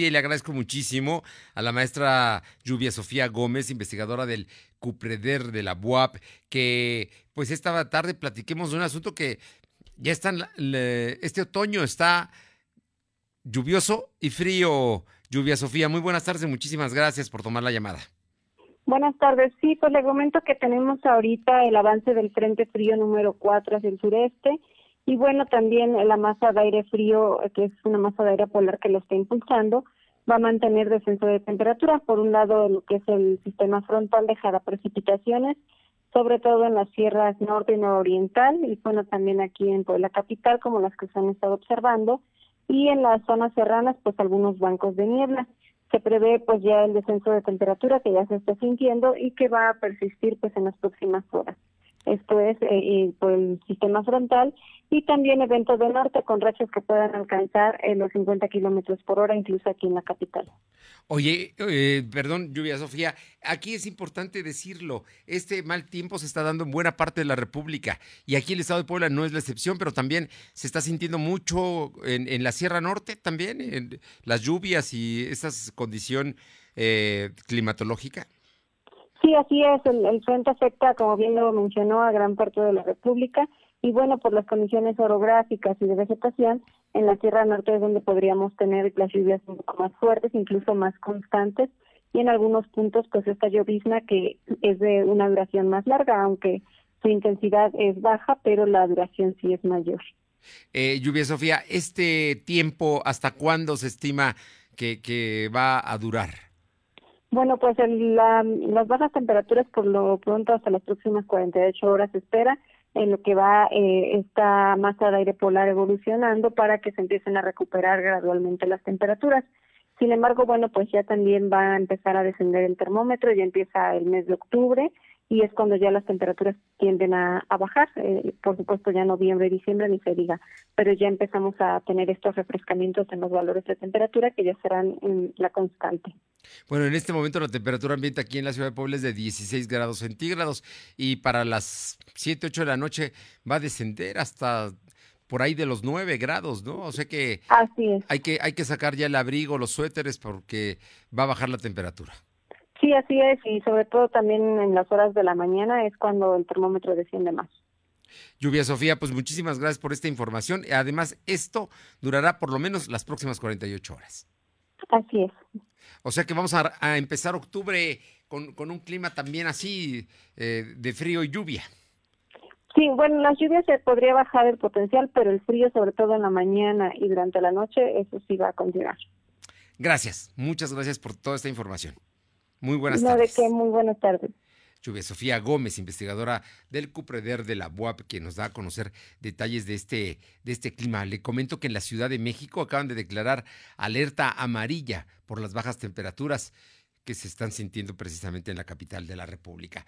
Y le agradezco muchísimo a la maestra Lluvia Sofía Gómez, investigadora del CUPREDER de la BUAP, que pues esta tarde platiquemos de un asunto que ya está, este otoño está lluvioso y frío. Lluvia Sofía, muy buenas tardes, muchísimas gracias por tomar la llamada. Buenas tardes, sí, pues le comento que tenemos ahorita el avance del Frente Frío número 4 hacia el sureste y bueno, también la masa de aire frío, que es una masa de aire polar que lo está impulsando, va a mantener descenso de temperatura. Por un lado, lo que es el sistema frontal dejará precipitaciones, sobre todo en las sierras norte y nororiental, y bueno, también aquí en la capital, como las que se han estado observando, y en las zonas serranas, pues algunos bancos de niebla. Se prevé pues ya el descenso de temperatura que ya se está sintiendo y que va a persistir pues en las próximas horas esto es eh, eh, por el sistema frontal, y también eventos de norte con rachas que puedan alcanzar eh, los 50 kilómetros por hora, incluso aquí en la capital. Oye, perdón, Lluvia Sofía, aquí es importante decirlo, este mal tiempo se está dando en buena parte de la República, y aquí el estado de Puebla no es la excepción, pero también se está sintiendo mucho en, la Sierra Norte también, en las lluvias y esa condición climatológica. Sí, así es. El, frente afecta, como bien lo mencionó, a gran parte de la República y bueno, por las condiciones orográficas y de vegetación, en la Sierra Norte es donde podríamos tener las lluvias un poco más fuertes, incluso más constantes y en algunos puntos pues esta llovizna que es de una duración más larga, aunque su intensidad es baja, pero la duración sí es mayor. Eh, Lluvia Sofía, ¿este tiempo hasta cuándo se estima que, que va a durar? Bueno, pues las bajas temperaturas por lo pronto hasta las próximas 48 horas se espera en lo que va eh, esta masa de aire polar evolucionando para que se empiecen a recuperar gradualmente las temperaturas. Sin embargo, bueno, pues ya también va a empezar a descender el termómetro, ya empieza el mes de octubre y es cuando ya las temperaturas tienden a, bajar, eh, por supuesto ya noviembre, diciembre ni se diga, pero ya empezamos a tener estos refrescamientos en los valores de temperatura que ya serán en la constante. Bueno, en este momento la temperatura ambiente aquí en la ciudad de Puebla es de 16 grados centígrados y para las 7, 8 de la noche va a descender hasta por ahí de los 9 grados, ¿no? O sea que, Así Hay, que hay que sacar ya el abrigo, los suéteres porque va a bajar la temperatura. Sí, así es, y sobre todo también en las horas de la mañana es cuando el termómetro desciende más. Lluvia Sofía, pues muchísimas gracias por esta información. Además, esto durará por lo menos las próximas 48 horas. Así es. O sea que vamos a, empezar octubre con, un clima también así eh, de frío y lluvia. Sí, bueno, las lluvias se podría bajar el potencial, pero el frío, sobre todo en la mañana y durante la noche, eso sí va a continuar. Gracias, muchas gracias por toda esta información. Muy buenas no, tardes. de qué, muy buenas tardes. Lluvia Sofía Gómez, investigadora del CUPREDER de la BUAP, que nos da a conocer detalles de este, de este clima. Le comento que en la Ciudad de México acaban de declarar alerta amarilla por las bajas temperaturas que se están sintiendo precisamente en la capital de la República.